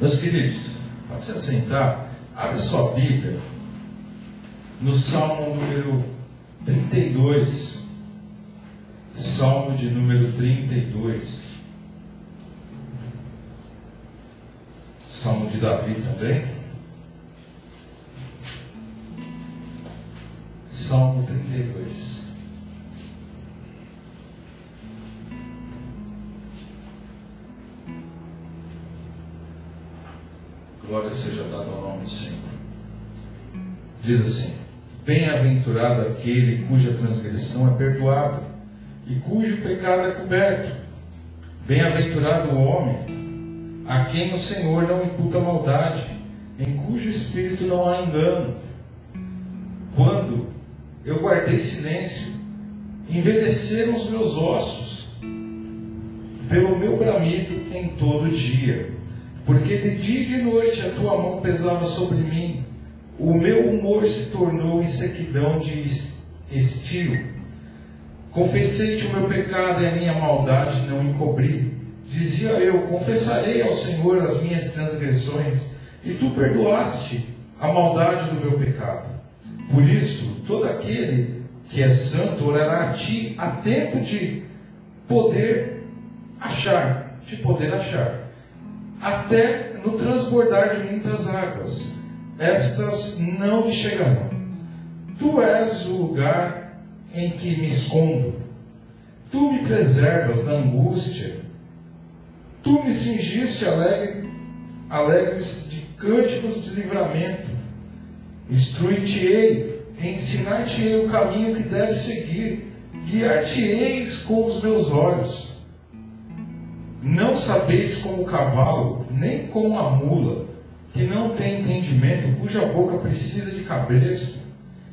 Meus queridos, pode se assentar, abre sua Bíblia no Salmo número 32. Salmo de número 32. Salmo de Davi também. Salmo 32. Glória seja dada ao nome do Senhor. Diz assim: Bem-aventurado aquele cuja transgressão é perdoada e cujo pecado é coberto. Bem-aventurado o homem a quem o Senhor não imputa maldade, em cujo espírito não há engano. Quando eu guardei silêncio, envelheceram os meus ossos pelo meu bramido em todo dia porque de dia e de noite a tua mão pesava sobre mim, o meu humor se tornou em sequidão de estio. Confessei-te o meu pecado e a minha maldade não encobri. Dizia eu: Confessarei ao Senhor as minhas transgressões, e tu perdoaste a maldade do meu pecado. Por isso, todo aquele que é santo orará a ti a tempo de poder achar, de poder achar até no transbordar de muitas águas. Estas não me chegarão. Tu és o lugar em que me escondo. Tu me preservas da angústia. Tu me cingiste alegre, alegres de cânticos de livramento. Instruir-te-ei, ensinar-te-ei o caminho que deves seguir. Guiar-te-eis com os meus olhos não sabeis como o cavalo, nem como a mula, que não tem entendimento, cuja boca precisa de cabresto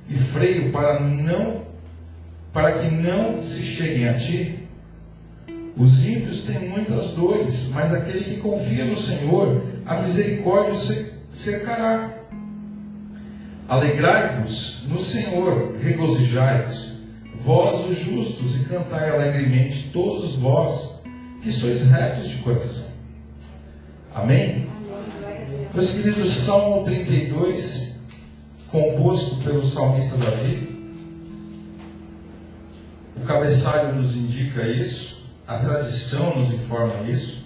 e freio para não para que não se cheguem a ti. Os ímpios têm muitas dores, mas aquele que confia no Senhor, a misericórdia cercará. Alegrai-vos no Senhor, regozijai-vos, vós os justos, e cantai alegremente todos vós que sois retos de coração. Amém? Meus queridos, Salmo 32, composto pelo salmista Davi. O cabeçalho nos indica isso, a tradição nos informa isso.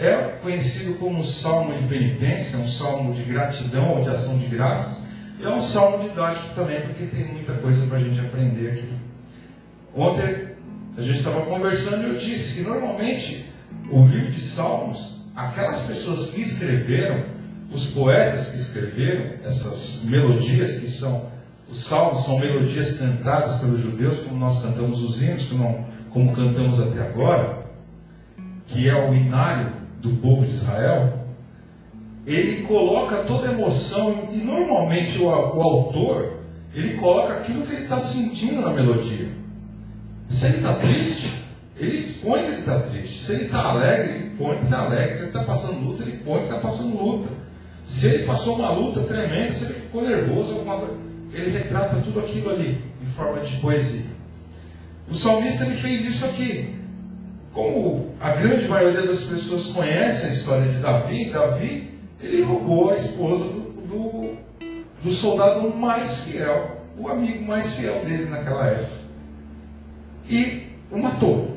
É conhecido como um salmo de penitência, um salmo de gratidão ou de ação de graças. É um salmo didático também, porque tem muita coisa para a gente aprender aqui. Ontem a gente estava conversando e eu disse que normalmente o livro de Salmos, aquelas pessoas que escreveram, os poetas que escreveram essas melodias que são os salmos são melodias cantadas pelos judeus, como nós cantamos os hinos, como, como cantamos até agora, que é o inário do povo de Israel. Ele coloca toda a emoção e normalmente o, o autor ele coloca aquilo que ele está sentindo na melodia. Se ele está triste, ele expõe que ele está triste. Se ele está alegre, ele põe que está alegre. Se ele está passando luta, ele põe que está passando luta. Se ele passou uma luta tremenda, se ele ficou nervoso, alguma coisa, ele retrata tudo aquilo ali em forma de poesia. O salmista ele fez isso aqui. Como a grande maioria das pessoas conhece a história de Davi, Davi ele roubou a esposa do, do, do soldado mais fiel, o amigo mais fiel dele naquela época e o matou.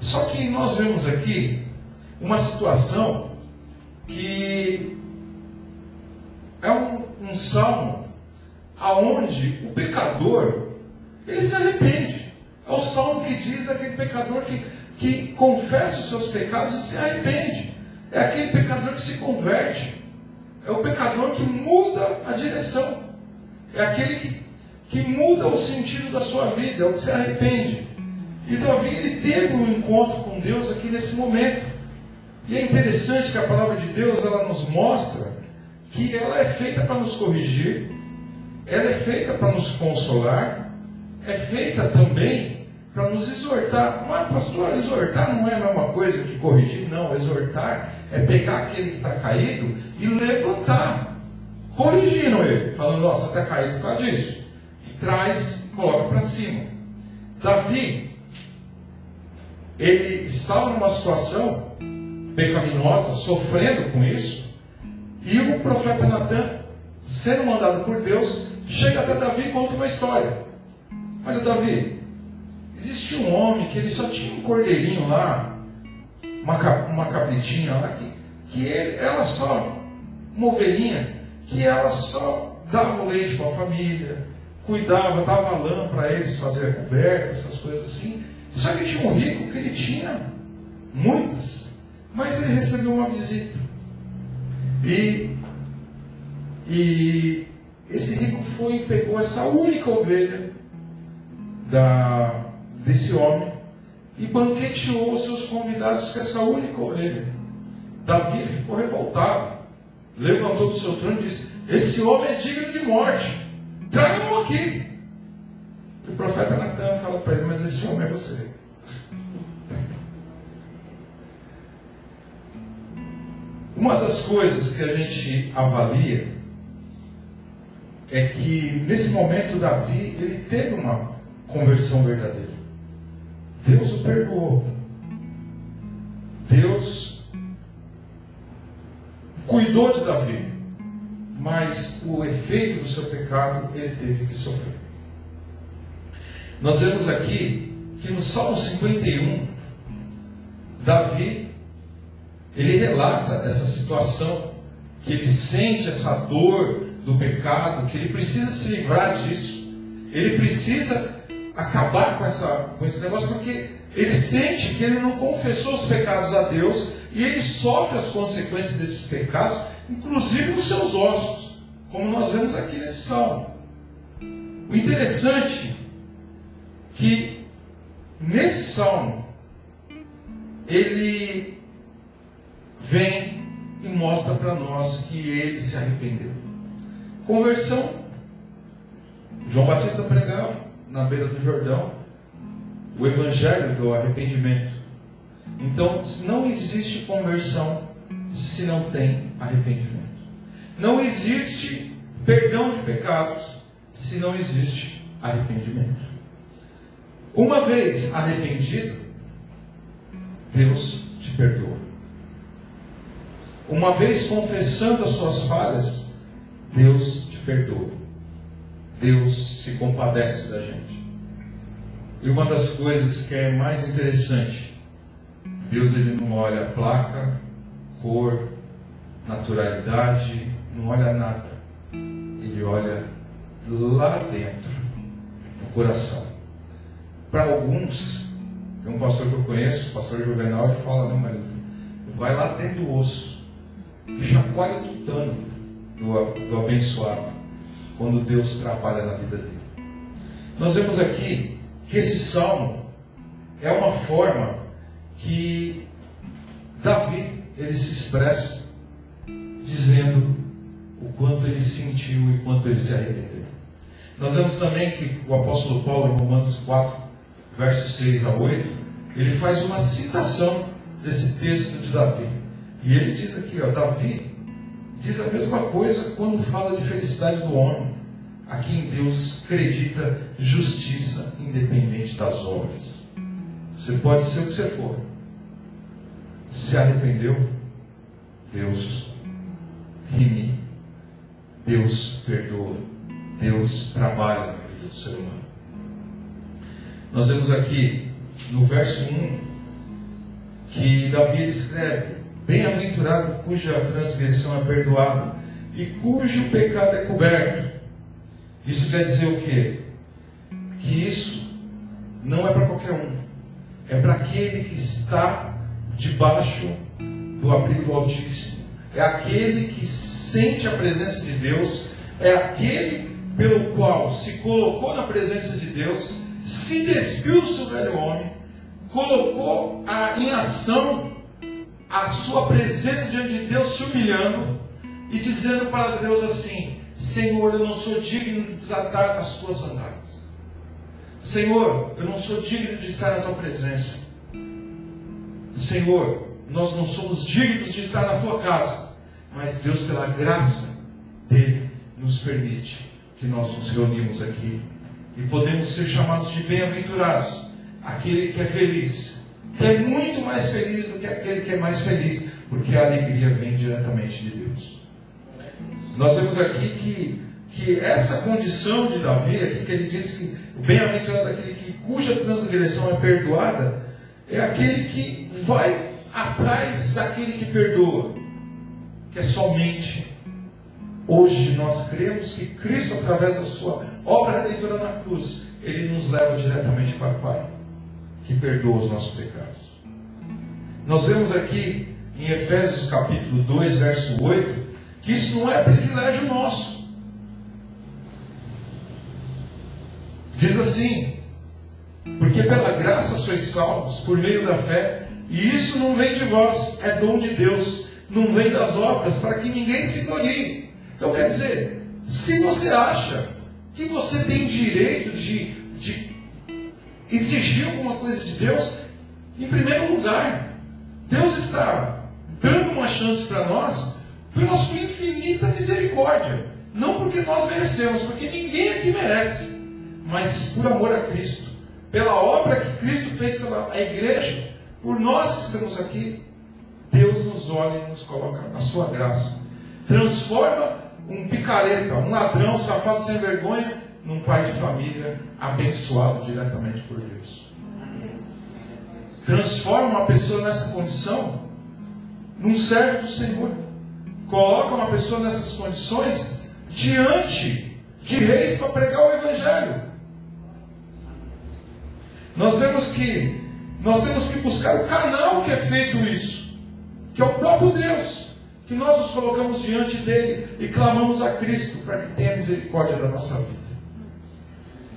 Só que nós vemos aqui uma situação que é um, um salmo aonde o pecador ele se arrepende. É o salmo que diz aquele pecador que, que confessa os seus pecados e se arrepende. É aquele pecador que se converte. É o pecador que muda a direção. É aquele que que muda o sentido da sua vida, onde se arrepende. E Davi ele teve um encontro com Deus aqui nesse momento. E é interessante que a palavra de Deus ela nos mostra que ela é feita para nos corrigir, ela é feita para nos consolar, é feita também para nos exortar. Mas, pastor, exortar não é a mesma coisa que corrigir, não. Exortar é pegar aquele que está caído e levantar, corrigindo ele, falando: Nossa, está caído por causa disso traz coloca para cima. Davi, ele estava numa situação pecaminosa, sofrendo com isso, e o profeta Natan, sendo mandado por Deus, chega até Davi e conta uma história. Olha, Davi, existia um homem que ele só tinha um cordeirinho lá, uma, uma cabritinha lá, que, que ele, ela só, uma ovelhinha, que ela só dava o leite para a família, cuidava, dava lã para eles fazer coberta, essas coisas assim. Só que tinha um rico que ele tinha muitas, mas ele recebeu uma visita. E, e esse rico foi e pegou essa única ovelha da, desse homem e banqueteou os seus convidados com essa única ovelha. Davi ficou revoltado, levantou do seu trono e disse: Esse homem é digno de morte, traga-o aqui. O profeta Natan fala para ele: Mas esse homem é você. Uma das coisas que a gente avalia é que nesse momento Davi ele teve uma conversão verdadeira. Deus o perdoou. Deus cuidou de Davi, mas o efeito do seu pecado ele teve que sofrer. Nós vemos aqui que no Salmo 51, Davi ele relata essa situação, que ele sente essa dor do pecado, que ele precisa se livrar disso. Ele precisa acabar com, essa, com esse negócio, porque ele sente que ele não confessou os pecados a Deus e ele sofre as consequências desses pecados, inclusive nos seus ossos, como nós vemos aqui nesse salmo. O interessante é que nesse salmo ele vem e mostra para nós que ele se arrependeu. Conversão. João Batista pregava na beira do Jordão o evangelho do arrependimento. Então, não existe conversão se não tem arrependimento. Não existe perdão de pecados se não existe arrependimento. Uma vez arrependido, Deus te perdoa. Uma vez confessando as suas falhas, Deus te perdoa. Deus se compadece da gente. E uma das coisas que é mais interessante, Deus ele não olha placa, cor, naturalidade, não olha nada. Ele olha lá dentro, no coração. Para alguns, tem um pastor que eu conheço, o pastor Juvenal, ele fala, não, mas vai lá dentro do osso, chacoalha o tutano do, do abençoado quando Deus trabalha na vida dele. Nós vemos aqui que esse salmo é uma forma que Davi ele se expressa dizendo o quanto ele sentiu e quanto ele se arrependeu. Nós vemos também que o apóstolo Paulo, em Romanos 4, versos 6 a 8, ele faz uma citação desse texto de Davi. E ele diz aqui, ó, Davi diz a mesma coisa quando fala de felicidade do homem, a quem Deus acredita justiça independente das obras. Você pode ser o que você for. Se arrependeu, Deus rime, Deus perdoa, Deus trabalha na vida do ser humano. Nós vemos aqui no verso 1 que Davi escreve: Bem-aventurado cuja transgressão é perdoada e cujo pecado é coberto. Isso quer dizer o quê? Que isso não é para qualquer um, é para aquele que está debaixo do abrigo do Altíssimo, é aquele que sente a presença de Deus, é aquele pelo qual se colocou na presença de Deus, se despiu do seu velho homem, colocou a, em ação a sua presença diante de Deus, se humilhando e dizendo para Deus assim: Senhor, eu não sou digno de desatar as tuas sandálias. Senhor, eu não sou digno de estar na tua presença. Senhor, nós não somos dignos de estar na tua casa, mas Deus, pela graça dele, nos permite que nós nos reunimos aqui e podemos ser chamados de bem-aventurados, aquele que é feliz, que é muito mais feliz do que aquele que é mais feliz, porque a alegria vem diretamente de Deus. Nós vemos aqui que, que essa condição de Davi, aqui que ele diz que o bem-aventurado é aquele que, cuja transgressão é perdoada, é aquele que vai atrás daquele que perdoa, que é somente. Hoje nós cremos que Cristo, através da sua obra redentora na cruz, ele nos leva diretamente para o Pai, que perdoa os nossos pecados. Nós vemos aqui em Efésios capítulo 2, verso 8, que isso não é privilégio nosso. Diz assim: Porque pela graça sois salvos por meio da fé, e isso não vem de vós, é dom de Deus, não vem das obras, para que ninguém se glorie. Então quer dizer, se você acha que você tem direito de, de exigir alguma coisa de Deus, em primeiro lugar, Deus está dando uma chance para nós pela sua infinita misericórdia. Não porque nós merecemos, porque ninguém aqui merece, mas por amor a Cristo, pela obra que Cristo fez pela igreja, por nós que estamos aqui, Deus nos olha e nos coloca a sua graça. Transforma um picareta, um ladrão, um safado sem vergonha, num pai de família abençoado diretamente por Deus. Transforma uma pessoa nessa condição num servo do Senhor. Coloca uma pessoa nessas condições diante de reis para pregar o Evangelho. Nós vemos que nós temos que buscar o canal que é feito isso, que é o próprio Deus, que nós nos colocamos diante dele e clamamos a Cristo para que tenha misericórdia da nossa vida.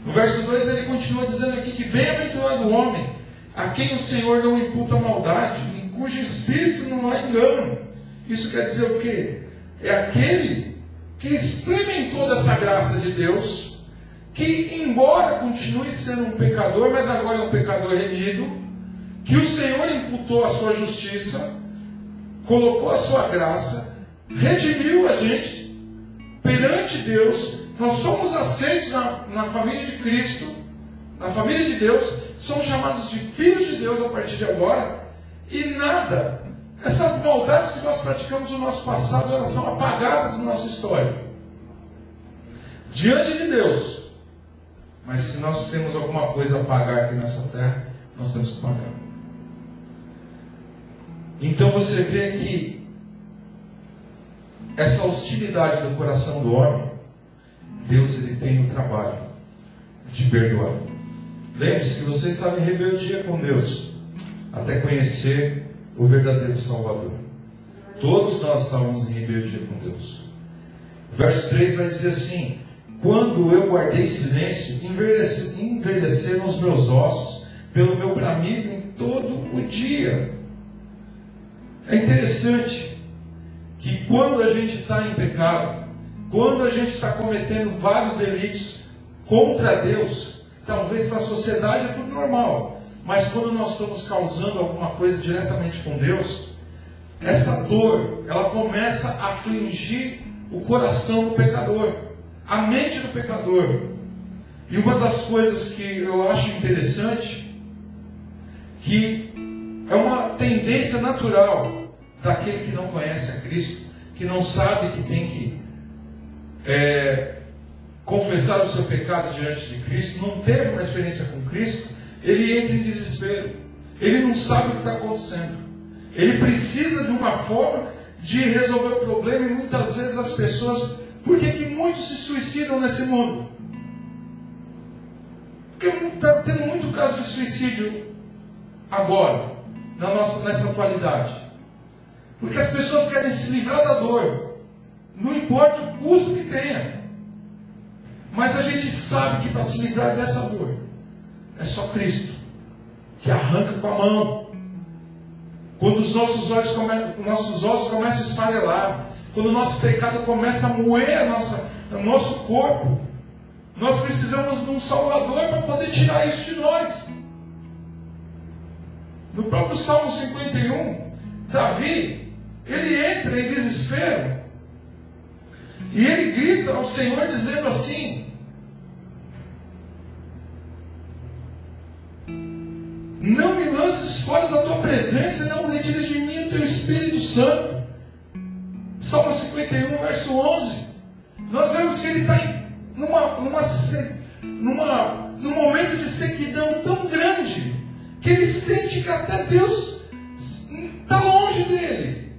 No verso 2 ele continua dizendo aqui que bem-aventurado o homem a quem o Senhor não imputa maldade, em cujo espírito não há engano. Isso quer dizer o quê? É aquele que experimentou dessa graça de Deus, que embora continue sendo um pecador, mas agora é um pecador remido, que o Senhor imputou a sua justiça, colocou a sua graça, redimiu a gente perante Deus. Nós somos aceitos na, na família de Cristo, na família de Deus, somos chamados de filhos de Deus a partir de agora, e nada, essas maldades que nós praticamos no nosso passado, elas são apagadas na nossa história. Diante de Deus. Mas se nós temos alguma coisa a pagar aqui nessa terra, nós temos que pagar. Então você vê que essa hostilidade do coração do homem, Deus ele tem o trabalho de perdoar. Lembre-se que você estava em rebeldia com Deus até conhecer o verdadeiro Salvador. Todos nós estávamos em rebeldia com Deus. O verso 3 vai dizer assim: Quando eu guardei silêncio, envelheceram os meus ossos pelo meu bramido em todo o dia. É interessante que quando a gente está em pecado, quando a gente está cometendo vários delitos contra Deus, talvez para a sociedade é tudo normal, mas quando nós estamos causando alguma coisa diretamente com Deus, essa dor, ela começa a afligir o coração do pecador, a mente do pecador. E uma das coisas que eu acho interessante, que é uma tendência natural daquele que não conhece a Cristo, que não sabe que tem que é, confessar o seu pecado diante de Cristo, não teve uma experiência com Cristo, ele entra em desespero. Ele não sabe o que está acontecendo. Ele precisa de uma forma de resolver o problema e muitas vezes as pessoas. Por que, que muitos se suicidam nesse mundo? Porque está tendo muito caso de suicídio agora na nossa, nessa atualidade. Porque as pessoas querem se livrar da dor, não importa o custo que tenha. Mas a gente sabe que para se livrar dessa dor, é só Cristo, que arranca com a mão. Quando os nossos, olhos come... nossos ossos começam a esfarelar, quando o nosso pecado começa a moer a nossa, o nosso corpo, nós precisamos de um Salvador para poder tirar isso de nós. No próprio Salmo 51, Davi, ele entra em desespero. E ele grita ao Senhor dizendo assim: Não me lances fora da tua presença não retires de mim o teu Espírito Santo. Salmo 51, verso 11. Nós vemos que ele está numa, numa, numa, num momento de sequidão tão grande que ele sente que até Deus está longe dele.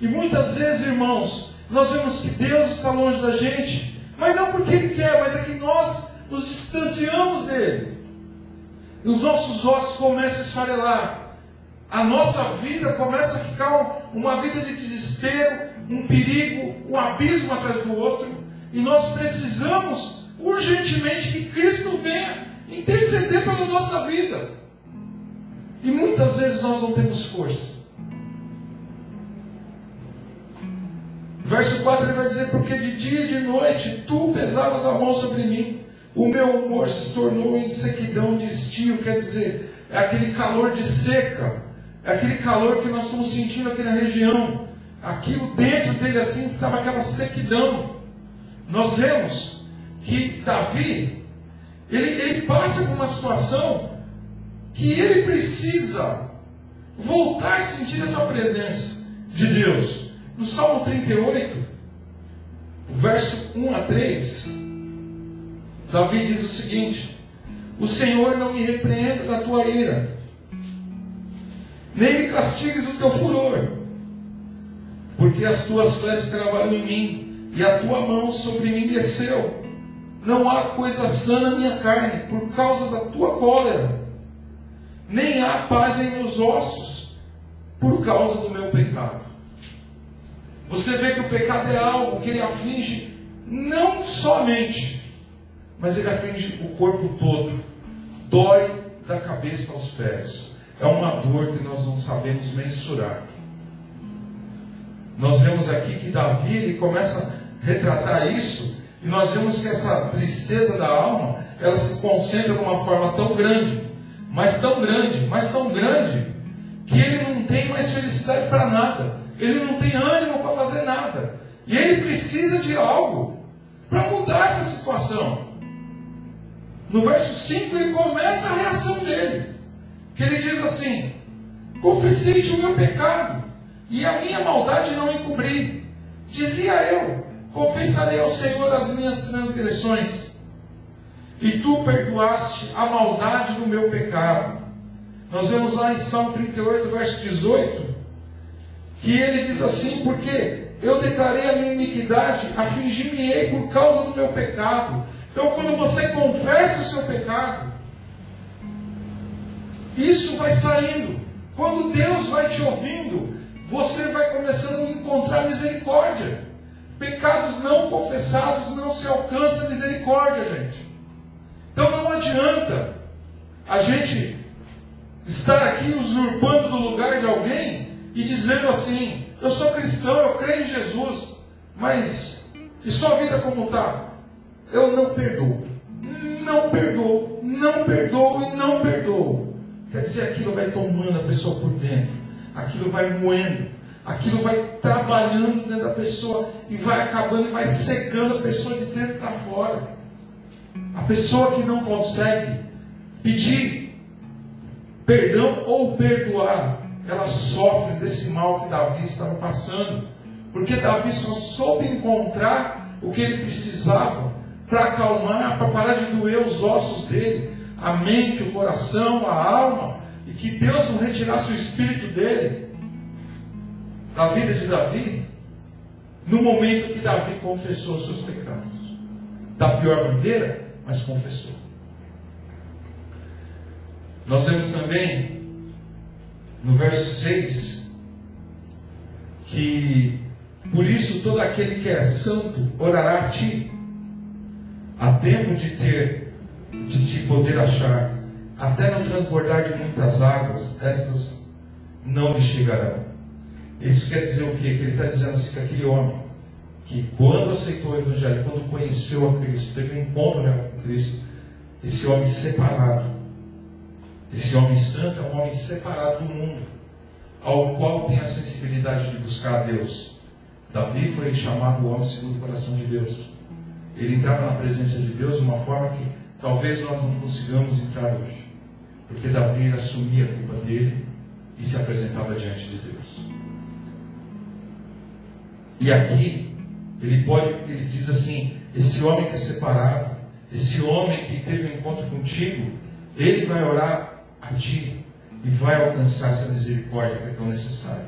E muitas vezes, irmãos, nós vemos que Deus está longe da gente, mas não porque Ele quer, mas é que nós nos distanciamos dele. E os nossos ossos começam a esfarelar. A nossa vida começa a ficar uma vida de desespero, um perigo, um abismo atrás do outro. E nós precisamos urgentemente que Cristo venha interceder pela nossa vida. E muitas vezes nós não temos força. Verso 4 ele vai dizer: Porque de dia e de noite tu pesavas a mão sobre mim, o meu humor se tornou em sequidão de estio, quer dizer, é aquele calor de seca, é aquele calor que nós estamos sentindo aqui na região, aquilo dentro dele assim, estava aquela sequidão. Nós vemos que Davi, ele, ele passa por uma situação que ele precisa voltar a sentir essa presença de Deus. No Salmo 38, verso 1 a 3, Davi diz o seguinte: O Senhor não me repreenda da tua ira, nem me castigues do teu furor, porque as tuas flechas cravaram em mim, e a tua mão sobre mim desceu. Não há coisa sã na minha carne, por causa da tua cólera, nem há paz em meus ossos, por causa do meu pecado. Você vê que o pecado é algo que ele aflige não somente, mas ele aflige o corpo todo. Dói da cabeça aos pés. É uma dor que nós não sabemos mensurar. Nós vemos aqui que Davi ele começa a retratar isso, e nós vemos que essa tristeza da alma, ela se concentra de uma forma tão grande, mas tão grande, mas tão grande, que ele não tem mais felicidade para nada ele não tem ânimo para fazer nada. E ele precisa de algo para mudar essa situação. No verso 5 ele começa a reação dele. Que ele diz assim: Confessei-te o meu pecado, e a minha maldade não encobri. Dizia eu: Confessarei ao Senhor as minhas transgressões, e tu perdoaste a maldade do meu pecado. Nós vemos lá em Salmo 38, verso 18, que ele diz assim, porque eu declarei a minha iniquidade, afligir-me-ei por causa do meu pecado. Então, quando você confessa o seu pecado, isso vai saindo. Quando Deus vai te ouvindo, você vai começando a encontrar misericórdia. Pecados não confessados não se alcança misericórdia, gente. Adianta a gente estar aqui usurpando do lugar de alguém e dizendo assim: Eu sou cristão, eu creio em Jesus, mas e sua vida como está? Eu não perdoo. Não perdoo, não perdoo e não perdoo. Quer dizer, aquilo vai tomando a pessoa por dentro, aquilo vai moendo, aquilo vai trabalhando dentro da pessoa e vai acabando e vai secando a pessoa de dentro para fora. A pessoa que não consegue pedir perdão ou perdoar, ela sofre desse mal que Davi estava passando. Porque Davi só soube encontrar o que ele precisava para acalmar, para parar de doer os ossos dele, a mente, o coração, a alma, e que Deus não retirasse o espírito dele da vida de Davi, no momento que Davi confessou os seus pecados. Da pior maneira, mas confessou. Nós vemos também no verso 6, que por isso todo aquele que é santo orará a ti, a tempo de ter, de te poder achar, até não transbordar de muitas águas, estas não lhe chegarão. Isso quer dizer o quê? Que ele está dizendo assim que aquele homem, que quando aceitou o Evangelho, quando conheceu a Cristo, teve um encontro com Cristo, esse homem separado, esse homem santo é um homem separado do mundo, ao qual tem a sensibilidade de buscar a Deus. Davi foi chamado o homem segundo o coração de Deus. Ele entrava na presença de Deus de uma forma que talvez nós não consigamos entrar hoje. Porque Davi assumia a culpa dele e se apresentava diante de Deus. E aqui ele pode, ele diz assim: esse homem que é separado, esse homem que teve um encontro contigo, ele vai orar a ti e vai alcançar essa misericórdia que é tão necessária.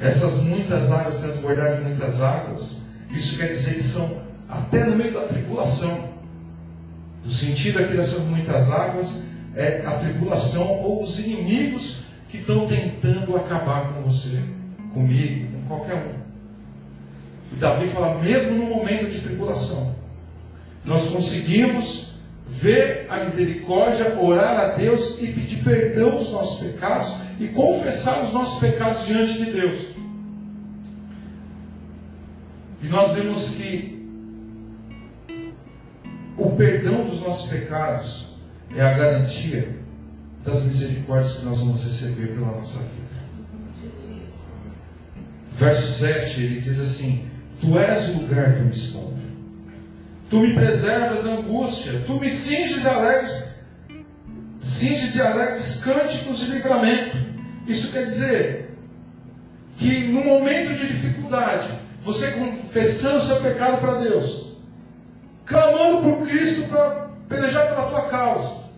Essas muitas águas transbordarem muitas águas, isso quer dizer que são até no meio da tribulação. O sentido aqui dessas muitas águas é a tribulação ou os inimigos que estão tentando acabar com você, comigo, com qualquer um. E Davi fala, mesmo no momento de tribulação, nós conseguimos ver a misericórdia, orar a Deus e pedir perdão dos nossos pecados e confessar os nossos pecados diante de Deus. E nós vemos que o perdão dos nossos pecados é a garantia das misericórdias que nós vamos receber pela nossa vida. Verso 7, ele diz assim: Tu és o lugar que eu me escondo. Tu me preservas da angústia. Tu me cinges alegres, cinges de alegres cânticos de livramento. Isso quer dizer que no momento de dificuldade, você confessando o seu pecado para Deus, clamando por Cristo para pelejar pela tua causa,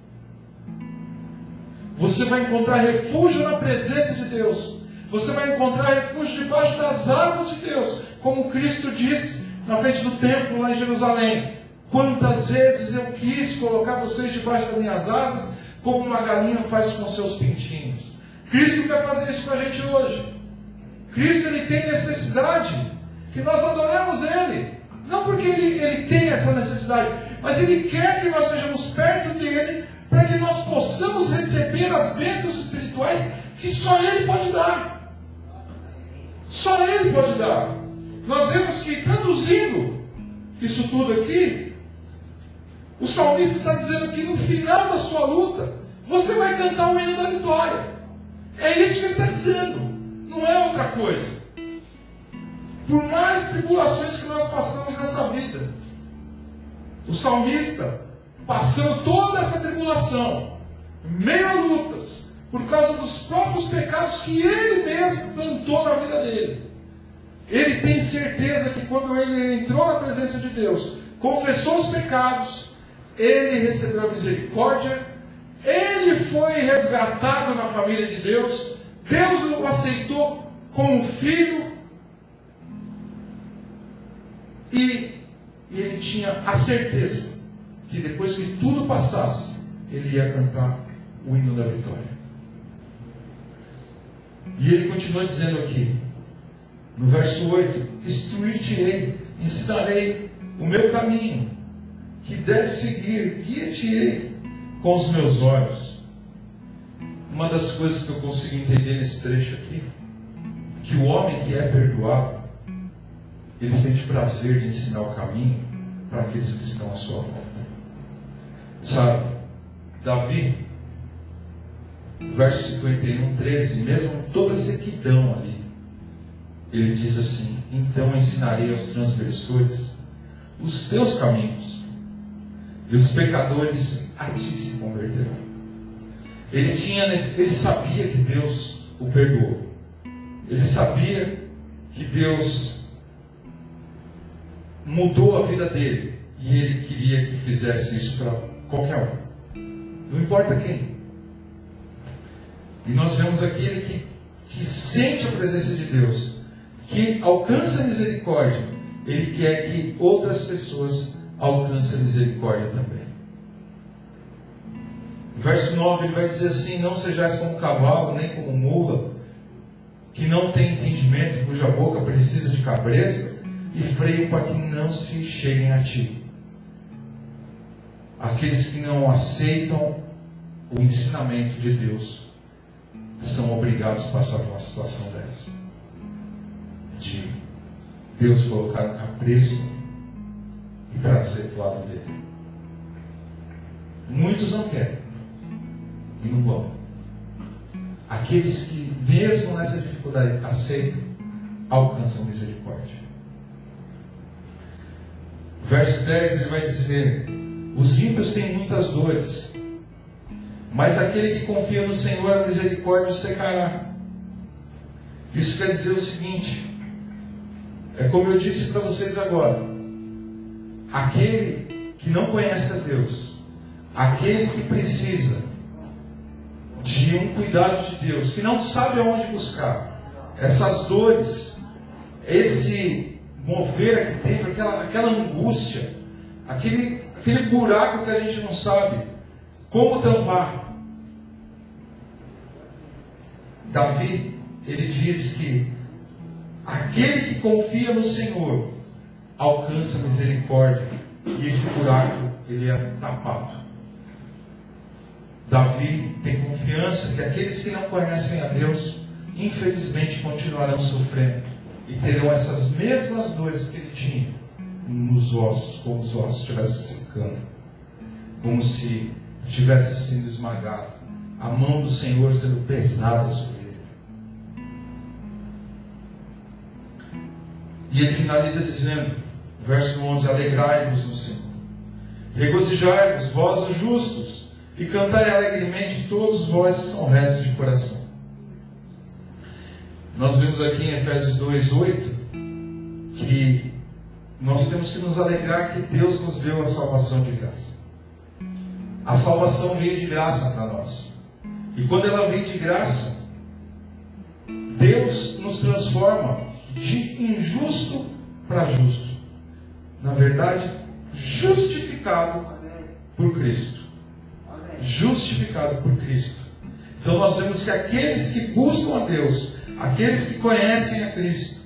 você vai encontrar refúgio na presença de Deus. Você vai encontrar refúgio debaixo das asas de Deus como Cristo disse na frente do templo lá em Jerusalém: Quantas vezes eu quis colocar vocês debaixo das minhas asas, como uma galinha faz com seus pintinhos. Cristo quer fazer isso com a gente hoje. Cristo ele tem necessidade que nós adoremos Ele. Não porque ele, ele tem essa necessidade, mas Ele quer que nós estejamos perto dele para que nós possamos receber as bênçãos espirituais que só Ele pode dar. Só Ele pode dar nós vemos que, traduzindo isso tudo aqui, o salmista está dizendo que no final da sua luta, você vai cantar o hino da vitória. É isso que ele está dizendo, não é outra coisa. Por mais tribulações que nós passamos nessa vida, o salmista, passando toda essa tribulação, meio a lutas, por causa dos próprios pecados que ele mesmo plantou na vida dele. Ele tem certeza que quando ele entrou na presença de Deus, confessou os pecados, ele recebeu a misericórdia, ele foi resgatado na família de Deus, Deus o aceitou como filho e, ele tinha a certeza que depois que tudo passasse, ele ia cantar o hino da vitória. E ele continua dizendo aqui: no verso 8: Instruir-te-ei, ensinarei o meu caminho, que deve seguir, guia-te-ei com os meus olhos. Uma das coisas que eu consigo entender nesse trecho aqui, que o homem que é perdoado, ele sente prazer de ensinar o caminho para aqueles que estão à sua volta. Sabe, Davi, verso 51, 13, mesmo toda sequidão ali, ele diz assim: Então ensinarei aos transgressores os teus caminhos, e os pecadores a ti se converterão. Ele tinha, ele sabia que Deus o perdoou. Ele sabia que Deus mudou a vida dele e ele queria que fizesse isso para qualquer um. Não importa quem. E nós vemos aquele que, que sente a presença de Deus que alcança misericórdia, ele quer que outras pessoas alcancem misericórdia também. verso 9 ele vai dizer assim: Não sejais como cavalo, nem como mula, que não tem entendimento, cuja boca precisa de cabresto e freio para que não se cheguem a ti. Aqueles que não aceitam o ensinamento de Deus são obrigados a passar por uma situação dessa de Deus colocar um capricho e trazer para o lado dele. Muitos não querem e não vão. Aqueles que, mesmo nessa dificuldade, aceitam, alcançam misericórdia. Verso 10 ele vai dizer: Os ímpios têm muitas dores, Mas aquele que confia no Senhor, a misericórdia secará. Isso quer dizer o seguinte: é como eu disse para vocês agora. Aquele que não conhece a Deus, aquele que precisa de um cuidado de Deus, que não sabe aonde buscar, essas dores, esse mover aqui dentro, aquela, aquela angústia, aquele, aquele buraco que a gente não sabe como tampar. Davi, ele diz que aquele que confia no Senhor alcança misericórdia e esse buraco ele é tapado. Davi tem confiança que aqueles que não conhecem a Deus, infelizmente, continuarão sofrendo e terão essas mesmas dores que ele tinha nos ossos, como os ossos estivessem secando, como se tivesse sido esmagado, a mão do Senhor sendo pesada sobre E ele finaliza dizendo, verso 11: Alegrai-vos no Senhor, regozijai-vos, vós os justos e cantai alegremente todos vós que são retos de coração. Nós vimos aqui em Efésios 2:8 que nós temos que nos alegrar que Deus nos deu a salvação de graça. A salvação veio de graça para nós. E quando ela vem de graça, Deus nos transforma de injusto para justo. Na verdade, justificado por Cristo justificado por Cristo. Então nós vemos que aqueles que buscam a Deus, aqueles que conhecem a Cristo,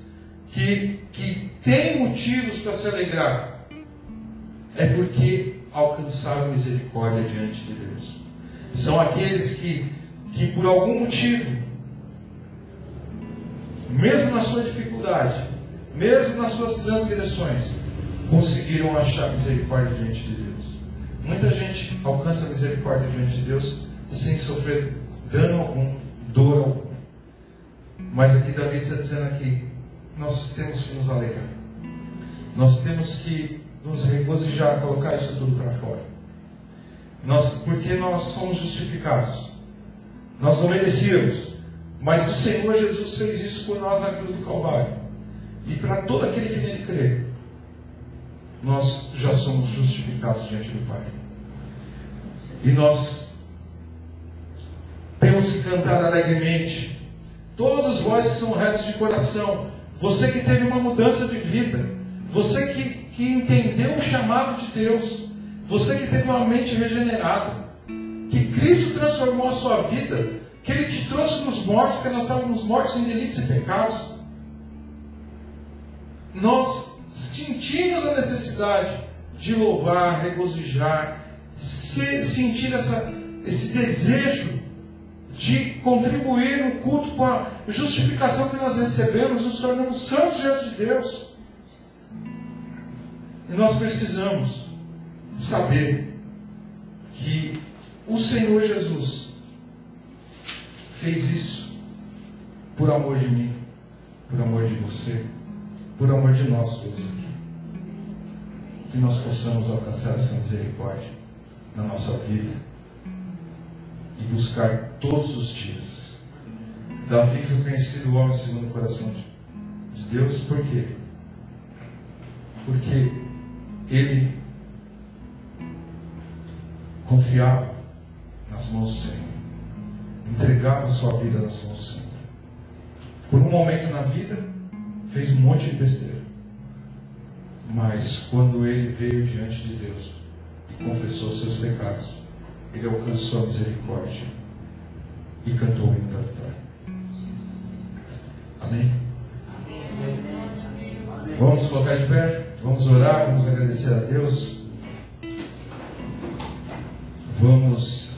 que, que têm motivos para se alegrar, é porque alcançaram misericórdia diante de Deus. São aqueles que, que por algum motivo, mesmo na sua dificuldade, mesmo nas suas transgressões, conseguiram achar misericórdia diante de Deus. Muita gente alcança misericórdia diante de Deus sem sofrer dano algum, dor algum. Mas aqui Davi está dizendo aqui, nós temos que nos alegrar. Nós temos que nos regozijar, colocar isso tudo para fora. Nós, porque nós somos justificados. Nós não merecíamos. Mas o Senhor Jesus fez isso por nós na cruz do Calvário. E para todo aquele que nele crê, nós já somos justificados diante do Pai. E nós temos que cantar alegremente. Todos vós que são retos de coração, você que teve uma mudança de vida, você que, que entendeu o chamado de Deus, você que teve uma mente regenerada, que Cristo transformou a sua vida, que Ele te trouxe dos mortos, porque nós estávamos mortos em delitos e pecados. Nós sentimos a necessidade de louvar, regozijar, sentir essa, esse desejo de contribuir no culto com a justificação que nós recebemos, nos tornamos santos diante de Deus. E nós precisamos saber que o Senhor Jesus fez isso por amor de mim, por amor de você por amor de nós todos aqui. Que nós possamos alcançar essa misericórdia na nossa vida e buscar todos os dias. Davi foi conhecido homem segundo o coração de Deus, por quê? Porque ele confiava nas mãos do Senhor, entregava sua vida nas mãos do Senhor. Por um momento na vida, fez um monte de besteira. Mas quando ele veio diante de Deus e confessou seus pecados, ele alcançou a misericórdia e cantou o hino da vitória. Amém? Vamos colocar de pé, vamos orar, vamos agradecer a Deus. Vamos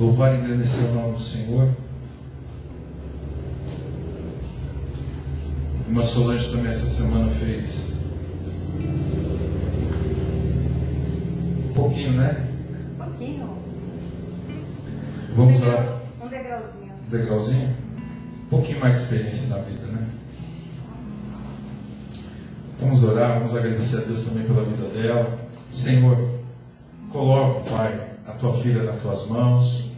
louvar e agradecer o nome do Senhor. Uma Solange também essa semana fez. Um pouquinho, né? Um pouquinho. Vamos lá. Um degrauzinho. Um degrauzinho? Um pouquinho mais de experiência na vida, né? Vamos orar, vamos agradecer a Deus também pela vida dela. Senhor, coloca, Pai, a tua filha nas tuas mãos.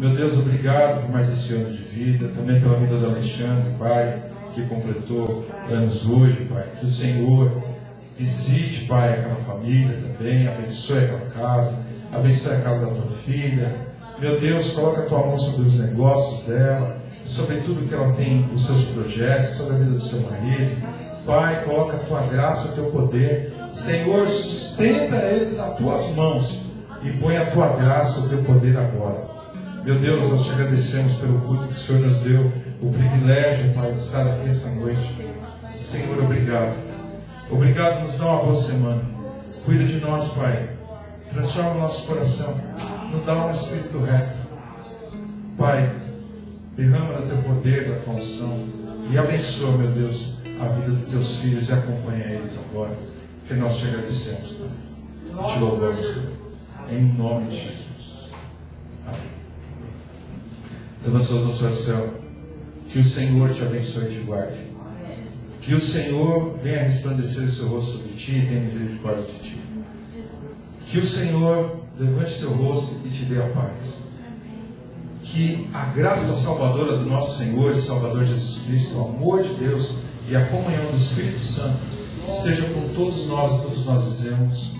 Meu Deus, obrigado por mais esse ano de vida, também pela vida do Alexandre, Pai, que completou anos hoje, Pai. Que o Senhor visite, Pai, aquela família também, abençoe aquela casa, abençoe a casa da tua filha. Meu Deus, coloca a tua mão sobre os negócios dela, sobre tudo que ela tem, os seus projetos, sobre a vida do seu marido. Pai, coloca a tua graça, o teu poder. Senhor, sustenta eles nas tuas mãos e põe a tua graça, o teu poder agora. Meu Deus, nós te agradecemos pelo culto que o Senhor nos deu, o privilégio, Pai, de estar aqui essa noite. Senhor, obrigado. Obrigado por nos dar uma boa semana. Cuida de nós, Pai. Transforma o nosso coração. Nos dá um espírito reto. Pai, derrama o teu poder, da tua unção. E abençoa, meu Deus, a vida dos teus filhos e acompanha eles agora. Que nós te agradecemos, Pai. Te louvamos, Pai. Em nome de Jesus. Amém. Levanta suas mãos ao céu. Que o Senhor te abençoe e te guarde. Que o Senhor venha resplandecer o seu rosto sobre ti e tenha misericórdia de ti. Que o Senhor levante teu rosto e te dê a paz. Que a graça salvadora do nosso Senhor e Salvador Jesus Cristo, o amor de Deus e a comunhão do Espírito Santo esteja com todos nós e todos nós dizemos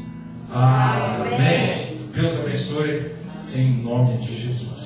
Amém. Deus abençoe em nome de Jesus.